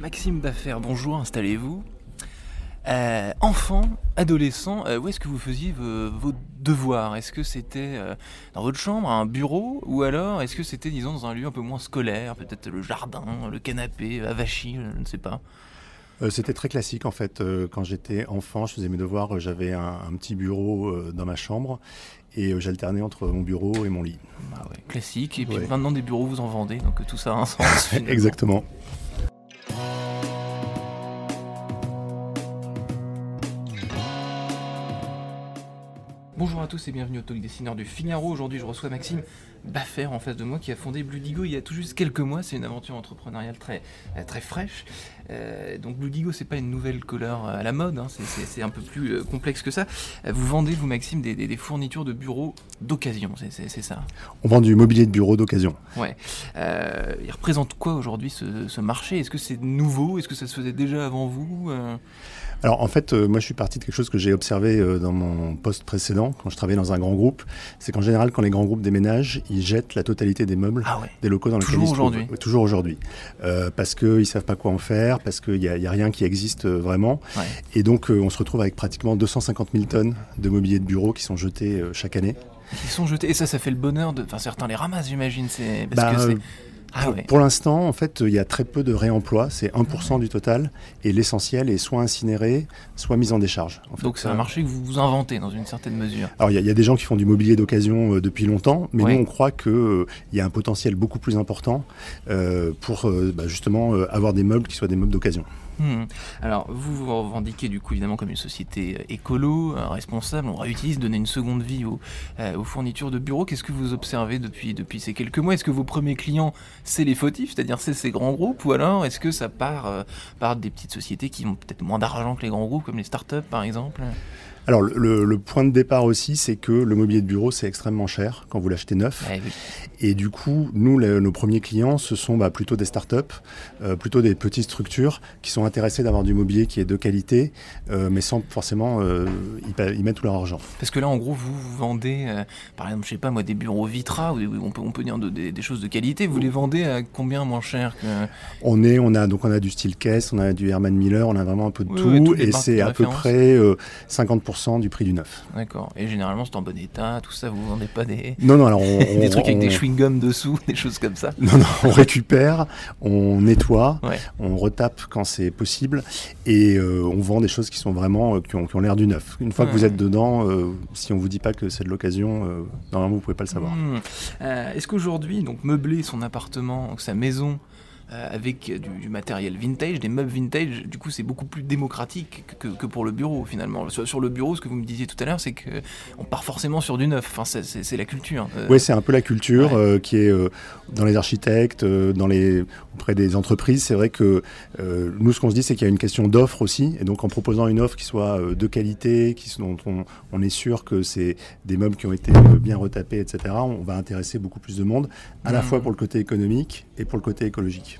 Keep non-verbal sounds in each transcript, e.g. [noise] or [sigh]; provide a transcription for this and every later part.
Maxime Baffer, bonjour, installez-vous. Euh, enfant, adolescent, euh, où est-ce que vous faisiez vos, vos devoirs? Est-ce que c'était euh, dans votre chambre, un bureau, ou alors est-ce que c'était, disons, dans un lieu un peu moins scolaire, peut-être le jardin, le canapé, Avachi, je ne sais pas? C'était très classique en fait. Quand j'étais enfant, je faisais mes devoirs, j'avais un, un petit bureau dans ma chambre et j'alternais entre mon bureau et mon lit. Ah ouais, Classique, et puis Ouais. maintenant des bureaux vous en vendez, donc tout ça a un sens. Exactement. Bonjour à tous et bienvenue au Talk Dessineur du Figaro. Aujourd'hui, je reçois Maxime Baffer en face de moi qui a fondé Bludigo il y a tout juste quelques mois. C'est une aventure entrepreneuriale très, euh, très fraîche. Euh, donc Bludigo, c'est pas une nouvelle couleur à la mode, hein, c'est- un peu plus euh, complexe que ça. Euh, Vous vendez, vous Maxime, des, des- des fournitures de bureaux d'occasion, c'est- ça On vend du mobilier de bureau d'occasion. Ouais. Euh, il représente quoi aujourd'hui ce, ce marché? Est-ce que c'est nouveau? Est-ce que ça se faisait déjà avant vous Euh, Alors en fait, euh, moi je suis parti de quelque chose que j'ai observé euh, dans mon poste précédent, quand je travaillais dans un grand groupe. C'est qu'en général, quand les grands groupes déménagent, ils jettent la totalité des meubles Ah ouais. des locaux dans lesquels ils se trouvent. Toujours aujourd'hui. Euh, parce qu'ils ne savent pas quoi en faire, parce qu'il n'y a, il y a rien qui existe euh, vraiment. Ouais. Et donc euh, on se retrouve avec pratiquement 250 000 tonnes de mobilier de bureau qui sont jetés euh, chaque année. Qui sont jetés. Et ça, ça fait le bonheur de. Enfin, certains les ramassent, j'imagine. C'est parce Bah, que Ah pour, ouais. pour l'instant, en fait, il y a très peu de réemploi, c'est 1% du total, et l'essentiel est soit incinéré, soit mis en décharge. en fait. Donc c'est un marché que vous vous inventez dans une certaine mesure. Alors il y, a- il y a des gens qui font du mobilier d'occasion euh, depuis longtemps, mais Ouais. nous on croit qu'il y a un potentiel beaucoup plus important euh, pour euh, bah, justement euh, avoir des meubles qui soient des meubles d'occasion. Hmm. Alors vous vous revendiquez du coup évidemment comme une société euh, écolo, euh, responsable, on réutilise, donner une seconde vie aux, euh, aux fournitures de bureaux. Qu'est-ce que vous observez depuis, ces quelques mois? Est-ce que vos premiers clients c'est les fautifs, c'est-à-dire c'est ces grands groupes, ou alors est-ce que ça part, part des petites sociétés qui ont peut-être moins d'argent que les grands groupes, comme les startups par exemple? Alors le, point de départ aussi, c'est que le mobilier de bureau, c'est extrêmement cher quand vous l'achetez neuf. Eh et du coup, nous, nos premiers clients, ce sont bah, plutôt des startups, euh, plutôt des petites structures qui sont intéressées d'avoir du mobilier qui est de qualité, euh, mais sans forcément euh, y, mettre tout leur argent. Parce que là, en gros, vous, vendez, euh, par exemple, je sais pas moi, des bureaux Vitra, ou on peut, on peut dire des, choses de qualité, vous les vendez à combien moins cher que... On est, on a donc on a du Steelcase, on a du Herman Miller, on a vraiment un peu de tout, et c'est à peu près 50% du prix du neuf. D'accord. Et généralement, c'est en bon état, tout ça, vous ne vendez pas des. Non, non, alors [laughs] des trucs avec des chewing-gums dessous, [laughs] des choses comme ça. Non, non, on récupère, on nettoie, on retape quand c'est possible et euh, on vend des choses qui sont vraiment, euh, qui ont, ont l'air du neuf. Une fois que vous êtes dedans, euh, si on ne vous dit pas que c'est de l'occasion, normalement, vous ne pouvez pas le savoir. Hmm. Est-ce qu'aujourd'hui, donc meubler son appartement, sa maison, avec du, du matériel vintage, des meubles vintage, du coup, c'est beaucoup plus démocratique que, que pour le bureau finalement. Sur, sur le bureau, ce que vous me disiez tout à l'heure, c'est que on part forcément sur du neuf. Enfin, c'est- c'est c'est la culture. Euh, Oui, c'est un peu la culture Ouais. euh, qui est euh, dans les architectes, euh, dans les, auprès des entreprises. C'est vrai que euh, nous, ce qu'on se dit, c'est qu'il y a une question d'offre aussi. Et donc, en proposant une offre qui soit euh, de qualité, qui, dont on, on est sûr que c'est des meubles qui ont été euh, bien retapés, etc., on va intéresser beaucoup plus de monde, à la Mhm. fois pour le côté économique et pour le côté écologique.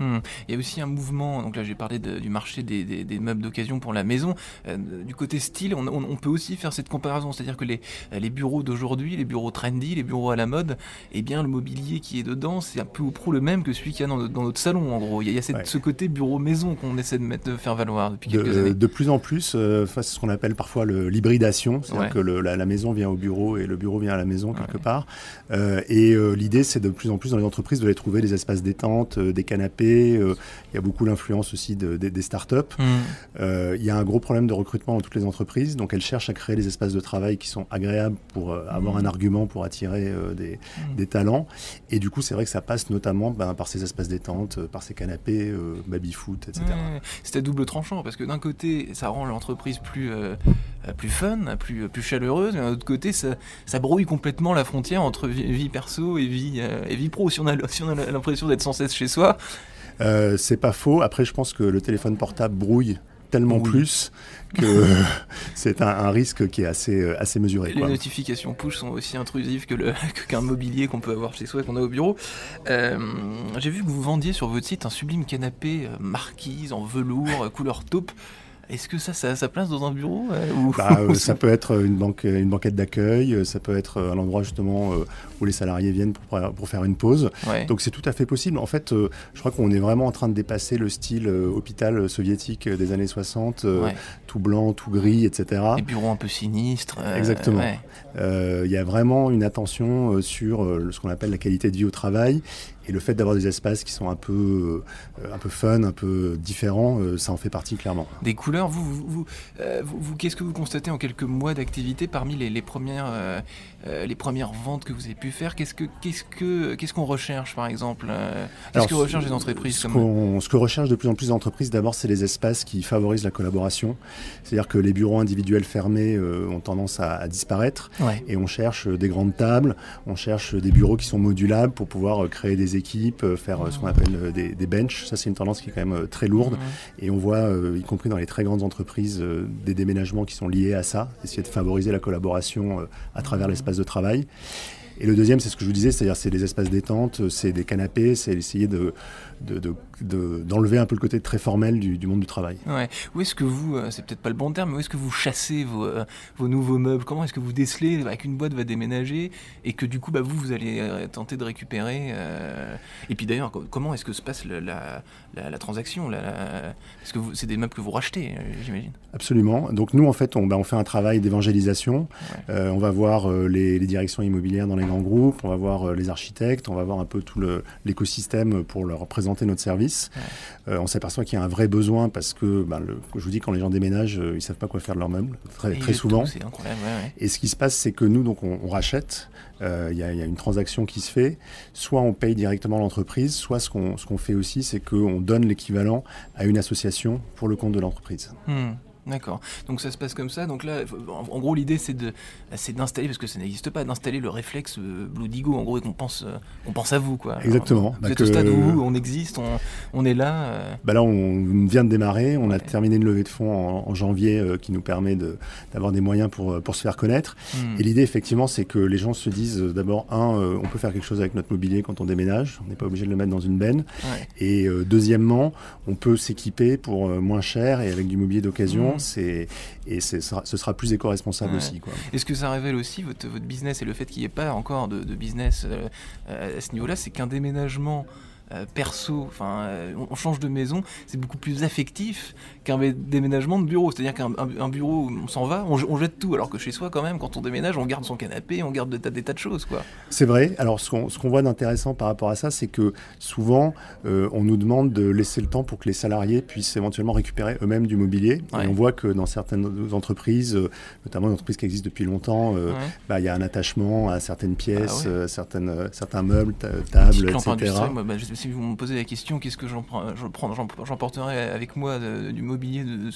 Hmm. Il y a aussi un mouvement, donc là j'ai parlé de- du marché des, des- des meubles d'occasion pour la maison. Euh, du côté style, on, on- on peut aussi faire cette comparaison, c'est-à-dire que les, les bureaux d'aujourd'hui, les bureaux trendy, les bureaux à la mode, eh bien le mobilier qui est dedans, c'est un peu ou prou le même que celui qu'il y a dans, notre- dans notre salon en gros. Il y a, il y a cette- Ouais. ce côté bureau-maison qu'on essaie de, mettre, de faire valoir depuis De, quelques années. de plus en plus, euh, face à ce qu'on appelle parfois l'hybridation, c'est-à-dire Ouais. que le- la, la maison vient au bureau et le bureau vient à la maison quelque Ouais. part. Euh, et euh, l'idée, c'est de plus en plus dans les entreprises de les trouver des espaces détente, des canapés. Euh, il y a beaucoup l'influence aussi de- des- des startups. Hmm. Euh, il y a un gros problème de recrutement dans toutes les entreprises, donc elles cherchent à créer des espaces de travail qui sont agréables pour euh, avoir Mhm. un argument pour attirer euh, des, des talents. Et du coup, c'est vrai que ça passe notamment ben, par ces espaces détente, par ces canapés, baby-foot, etc. C'est à double tranchant parce que d'un côté, ça rend l'entreprise plus, plus fun, plus, plus chaleureuse, mais d'un autre côté, ça, ça brouille complètement la frontière entre vie, vie perso et vie, euh, et vie pro. Si on a, si on a l'impression d'être sans cesse chez soi, Euh, c'est pas faux. Après, je pense que le téléphone portable brouille tellement Oui. plus que [laughs] c'est un, un risque qui est assez, euh, assez mesuré. les Quoi. notifications push sont aussi intrusives [laughs] que qu'un mobilier qu'on peut avoir chez soi et qu'on a au bureau. Euh, J'ai vu que vous vendiez sur votre site un sublime canapé marquise en velours, couleur taupe. Est-ce que ça, ça a sa place dans un bureau bah, [laughs] Ça peut être une, banque, une banquette d'accueil, ça peut être un endroit justement où les salariés viennent pour, pour faire une pause. Donc c'est tout à fait possible. En fait, je crois qu'on est vraiment en train de dépasser le style hôpital soviétique des années 60, tout blanc, tout gris, etc. Les bureaux un peu sinistres. Exactement. Il y a vraiment une attention sur ce qu'on appelle la qualité de vie au travail et le fait d'avoir des espaces qui sont un peu, euh, un peu fun, un peu différents, euh, ça en fait partie clairement. Des couleurs, vous, vous, euh, vous, qu'est-ce que vous constatez en quelques mois d'activité parmi les, les premières, les premières ventes que vous avez pu faire? Qu'est-ce que, qu'est-ce que, qu'est-ce qu'on recherche par exemple Qu'est-ce que recherchent les entreprises ce, comme... ce que recherchent de plus en plus d'entreprises, d'abord, c'est les espaces qui favorisent la collaboration. C'est-à-dire que les bureaux individuels fermés ont tendance à, disparaître, et on cherche des grandes tables, on cherche des bureaux qui sont modulables pour pouvoir créer des équipes, euh, faire euh, ce qu'on appelle euh, des, des benches. Ça, c'est une tendance qui est quand même très lourde. Et on voit, y compris dans les très grandes entreprises, des déménagements qui sont liés à ça, essayer de favoriser la collaboration à travers l'espace de travail. Et le deuxième, c'est ce que je vous disais, c'est-à-dire c'est des espaces détente, c'est des canapés, c'est essayer de, d'enlever un peu le côté très formel du, monde du travail. Ouais. Où est-ce que vous, euh, c'est peut-être pas le bon terme, mais où est-ce que vous chassez vos, euh, vos nouveaux meubles? Comment est-ce que vous décelez avec une boîte va déménager et que du coup, bah, vous, vous allez euh, tenter de récupérer Et puis d'ailleurs, comment est-ce que se passe la, la, transaction Est-ce que c'est des meubles que vous rachetez, j'imagine Absolument. Donc nous, en fait, on, bah, on fait un travail d'évangélisation. on va voir les, les, directions immobilières dans les grands groupes, on va voir les architectes, on va voir un peu tout l'écosystème pour leur présenter notre service. Euh, on s'aperçoit qu'il y a un vrai besoin parce que, ben, le, je vous dis, quand les gens déménagent, euh, ils savent pas quoi faire de leurs meubles, très, très souvent. Et ce qui se passe, c'est que nous, donc, on, rachète. Euh, il y, a une transaction qui se fait. Soit on paye directement l'entreprise, soit ce qu'on ce qu'on fait aussi, c'est qu'on donne l'équivalent à une association pour le compte de l'entreprise. Hmm. D'accord. Donc ça se passe comme ça. Donc là, en, gros, l'idée c'est de, c'est d'installer parce que ça n'existe pas, d'installer le réflexe euh, Blue Digo. En gros, et qu'on pense, euh, on pense à vous, quoi. Exactement. vous bah êtes au stade où on existe, on, est là. Euh. Bah là, on vient de démarrer. On a terminé une levée de fonds en, janvier qui nous permet de, d'avoir des moyens pour, pour se faire connaître. Hmm. Et l'idée, effectivement, c'est que les gens se disent d'abord, un, on peut faire quelque chose avec notre mobilier quand on déménage. On n'est pas obligé de le mettre dans une benne. Et deuxièmement, on peut s'équiper pour moins cher et avec du mobilier d'occasion. Hmm et ce sera plus éco-responsable aussi. Est-ce que ça révèle aussi votre, votre business et le fait qu'il n'y ait pas encore de, business euh, à ce niveau-là, c'est qu'un déménagement euh, perso, enfin, euh, on change de maison, c'est beaucoup plus affectif qu'un déménagement de bureau. C'est-à-dire qu'un bureau, on s'en va, on, jette tout, alors que chez soi, quand même, quand on déménage, on garde son canapé, on garde des tas, de choses, quoi. C'est vrai. Alors, ce qu'on voit d'intéressant par rapport à ça, c'est que souvent, euh, on nous demande de laisser le temps pour que les salariés puissent éventuellement récupérer eux-mêmes du mobilier. Et on voit que dans certaines entreprises, notamment une entreprise qui existe depuis longtemps, bah, il y a un attachement à certaines pièces, ah certaines, certains meubles, tables, etc si vous me posez la question, qu'est-ce que j'emporterai avec moi du mobilier de,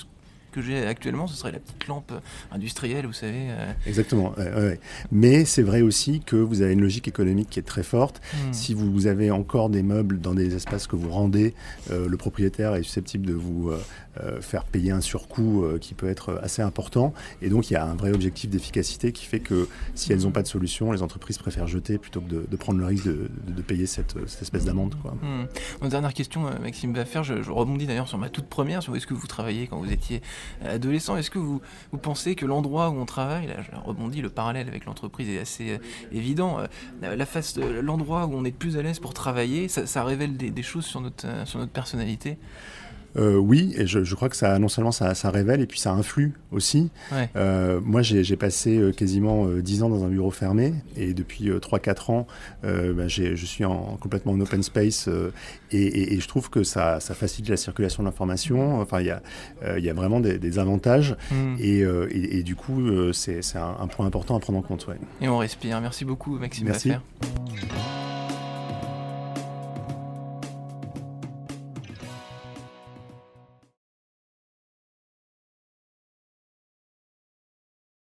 que j'ai actuellement, ce serait la petite lampe industrielle, vous savez. Euh. Exactement. Mais c'est vrai aussi que vous avez une logique économique qui est très forte. Hmm. Si vous, avez encore des meubles dans des espaces que vous rendez, euh, le propriétaire est susceptible de vous euh, faire payer un surcoût qui peut être assez important. Et donc il y a un vrai objectif d'efficacité qui fait que si elles n'ont pas de solution, les entreprises préfèrent jeter plutôt que de, prendre le risque de, payer cette, espèce d'amende. Mmh. dernière question, Maxime Baffer, je, je rebondis d'ailleurs sur ma toute première, sur où est-ce que vous travaillez quand vous étiez adolescent. Est-ce que vous, pensez que l'endroit où on travaille, là je rebondis, le parallèle avec l'entreprise est assez euh, évident, euh, la face, l'endroit où on est plus à l'aise pour travailler, ça, révèle des, des, choses sur notre, euh, sur notre personnalité? Euh, oui, et je, crois que ça, non seulement ça, révèle, et puis ça influe aussi. Euh, moi, j'ai passé euh, quasiment 10 ans dans un bureau fermé, et depuis 3-4 ans, bah, je suis en, complètement en open space, et, je trouve que ça, facilite la circulation de l'information. Enfin, il y a, y a vraiment des, avantages, hmm. et, du coup, c'est un, point important à prendre en compte. Et on respire. Merci beaucoup, Maxime Merci.